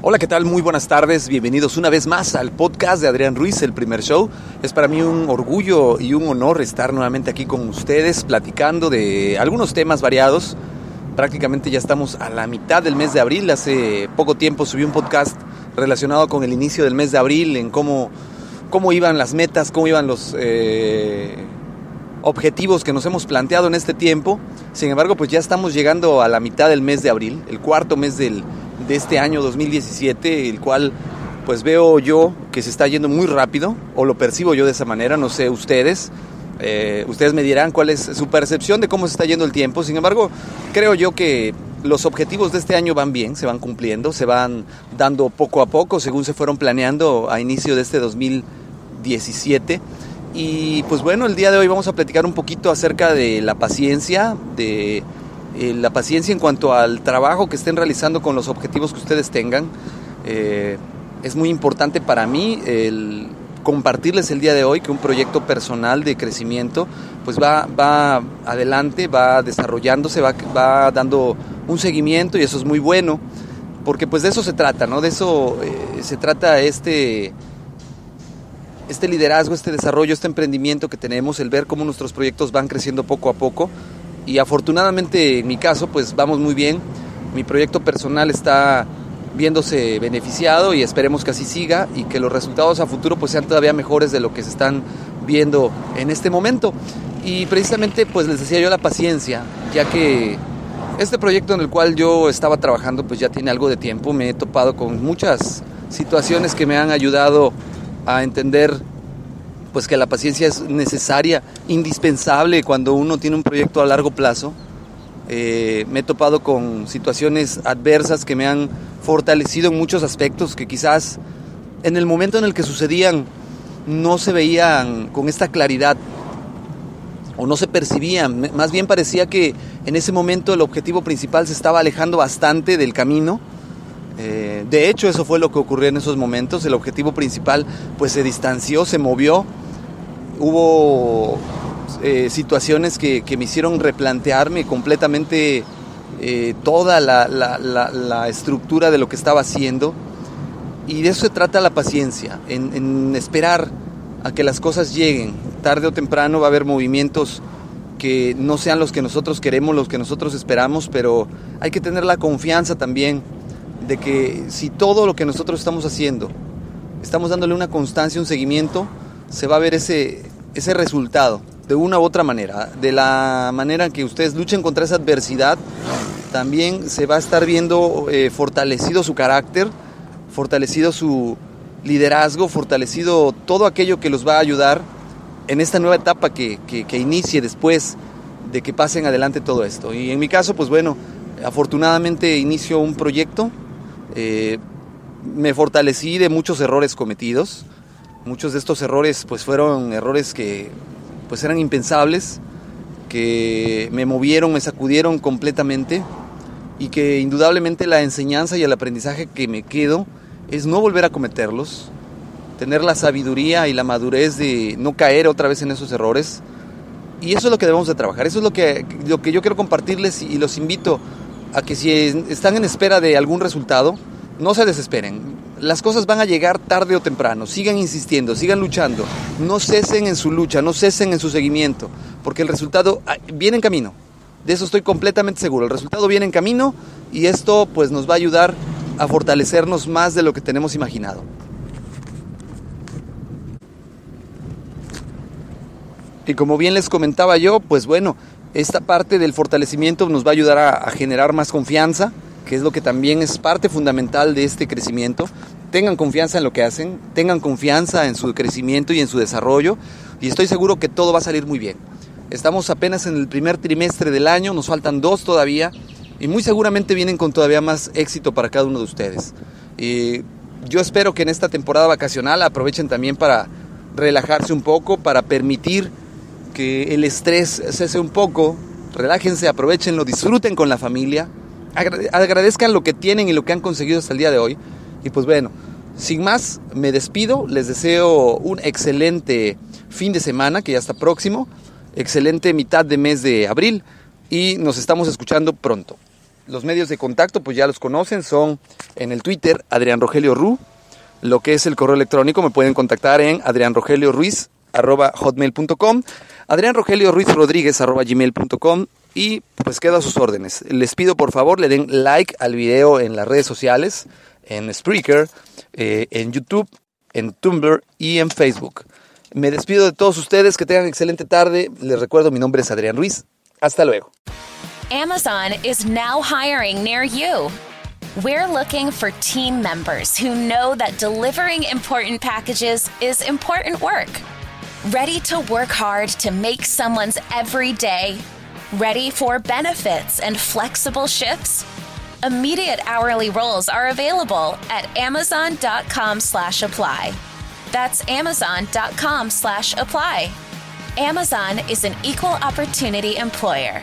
Hola, ¿qué tal? Muy buenas tardes. Bienvenidos una vez más al podcast de Adrián Ruiz, el primer show. Es para mí un orgullo y un honor estar nuevamente aquí con ustedes platicando de algunos temas variados. Prácticamente ya estamos a la mitad del mes de abril. Hace poco tiempo subí un podcast relacionado con el inicio del mes de abril, en cómo, cómo iban las metas, cómo iban los eh, objetivos que nos hemos planteado en este tiempo. Sin embargo, pues ya estamos llegando a la mitad del mes de abril, el cuarto mes del, de este año 2017, el cual pues veo yo que se está yendo muy rápido, o lo percibo yo de esa manera, no sé ustedes. Eh, ustedes me dirán cuál es su percepción de cómo se está yendo el tiempo. Sin embargo, creo yo que los objetivos de este año van bien, se van cumpliendo, se van dando poco a poco según se fueron planeando a inicio de este 2017. Y pues bueno, el día de hoy vamos a platicar un poquito acerca de la paciencia, de eh, la paciencia en cuanto al trabajo que estén realizando con los objetivos que ustedes tengan. Eh, es muy importante para mí el compartirles el día de hoy que un proyecto personal de crecimiento pues va, va adelante, va desarrollándose, va, va dando un seguimiento y eso es muy bueno porque pues de eso se trata, ¿no? De eso eh, se trata este, este liderazgo, este desarrollo, este emprendimiento que tenemos, el ver cómo nuestros proyectos van creciendo poco a poco y afortunadamente en mi caso pues vamos muy bien, mi proyecto personal está viéndose beneficiado y esperemos que así siga y que los resultados a futuro pues sean todavía mejores de lo que se están viendo en este momento. Y precisamente pues les decía yo la paciencia, ya que este proyecto en el cual yo estaba trabajando pues ya tiene algo de tiempo, me he topado con muchas situaciones que me han ayudado a entender pues que la paciencia es necesaria, indispensable cuando uno tiene un proyecto a largo plazo. Eh, me he topado con situaciones adversas que me han fortalecido en muchos aspectos que quizás en el momento en el que sucedían no se veían con esta claridad o no se percibían. Más bien parecía que en ese momento el objetivo principal se estaba alejando bastante del camino. Eh, de hecho, eso fue lo que ocurrió en esos momentos. El objetivo principal pues se distanció, se movió. Hubo eh, situaciones que, que, me hicieron replantearme completamente eh, toda la, la, la, estructura de lo que estaba haciendo. Y de eso se trata la paciencia, en, en esperar a que las cosas lleguen. Tarde o temprano va a haber movimientos que no sean los que nosotros queremos, los que nosotros esperamos, pero hay que tener la confianza también de que si todo lo que nosotros estamos haciendo, estamos dándole una constancia, un seguimiento, se va a ver ese, ese resultado de una u otra manera. De la manera en que ustedes luchen contra esa adversidad, también se va a estar viendo eh, fortalecido su carácter, fortalecido su liderazgo, fortalecido todo aquello que los va a ayudar en esta nueva etapa que, que, inicie después de que pasen adelante todo esto. Y en mi caso, pues bueno, afortunadamente inicio un proyecto, eh, me fortalecí de muchos errores cometidos, muchos de estos errores pues fueron errores que pues eran impensables, que me movieron, me sacudieron completamente, y que indudablemente la enseñanza y el aprendizaje que me quedo es no volver a cometerlos, tener la sabiduría y la madurez de no caer otra vez en esos errores. Y eso es lo que debemos de trabajar, eso es lo que, lo que yo quiero compartirles y los invito a que si están en espera de algún resultado, no se desesperen. Las cosas van a llegar tarde o temprano. Sigan insistiendo, sigan luchando. No cesen en su lucha, no cesen en su seguimiento, porque el resultado ah, viene en camino. De eso estoy completamente seguro. El resultado viene en camino y esto pues nos va a ayudar a fortalecernos más de lo que tenemos imaginado. Y como bien les comentaba yo, pues bueno, esta parte del fortalecimiento nos va a ayudar a, generar más confianza, que es lo que también es parte fundamental de este crecimiento. Tengan confianza en lo que hacen, tengan confianza en su crecimiento y en su desarrollo, y estoy seguro que todo va a salir muy bien. Estamos apenas en el primer trimestre del año, nos faltan dos todavía, y muy seguramente vienen con todavía más éxito para cada uno de ustedes. Y yo espero que en esta temporada vacacional aprovechen también para relajarse un poco, para permitir que el estrés cese un poco, relájense, aprovechenlo, disfruten con la familia, agradezcan lo que tienen y lo que han conseguido hasta el día de hoy. Y pues bueno, sin más, me despido, les deseo un excelente fin de semana, que ya está próximo, excelente mitad de mes de abril y nos estamos escuchando pronto. Los medios de contacto, pues ya los conocen, son en el Twitter Adrián Rogelio Ru, lo que es el correo electrónico, me pueden contactar en Adrián Rogelio Ruiz hotmail.com, Adrián Rogelio Ruiz Rodríguez gmail.com y pues quedo a sus órdenes. Les pido por favor le den like al video en las redes sociales, en Spreaker, eh, en YouTube, en Tumblr y en Facebook. Me despido de todos ustedes, que tengan excelente tarde. Les recuerdo, mi nombre es Adrián Ruiz. Hasta luego. Amazon is now hiring near you. We're looking for team members who know that delivering important packages is important work. Ready to work hard to make someone's every day? Ready for benefits and flexible shifts? Immediate hourly roles are available at amazon.com slash apply. That's amazon.com slash apply. Amazon is an equal opportunity employer.